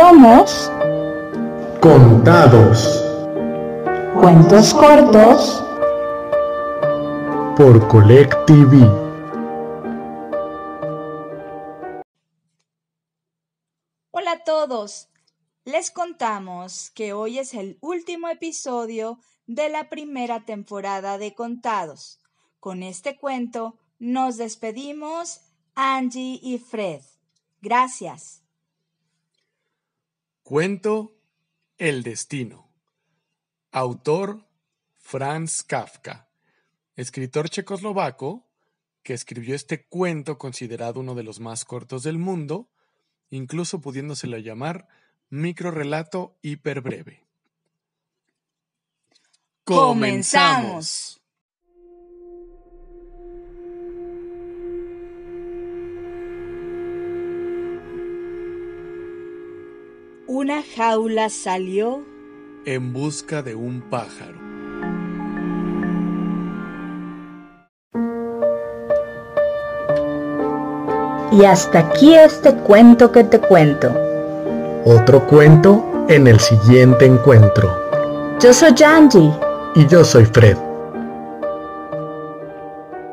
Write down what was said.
somos Contados Cuentos Cortos por Colectivi. Hola a todos. Les contamos que hoy es el último episodio de la primera temporada de Contados. Con este cuento nos despedimos Angie y Fred. Gracias. Cuento El Destino. Autor Franz Kafka. Escritor checoslovaco que escribió este cuento considerado uno de los más cortos del mundo, incluso pudiéndoselo llamar microrelato hiperbreve. Comenzamos. Una jaula salió En busca de un pájaro. y hasta aquí este cuento que te cuento. Otro cuento en el siguiente encuentro. Yo soy Angie. Y yo soy Fred.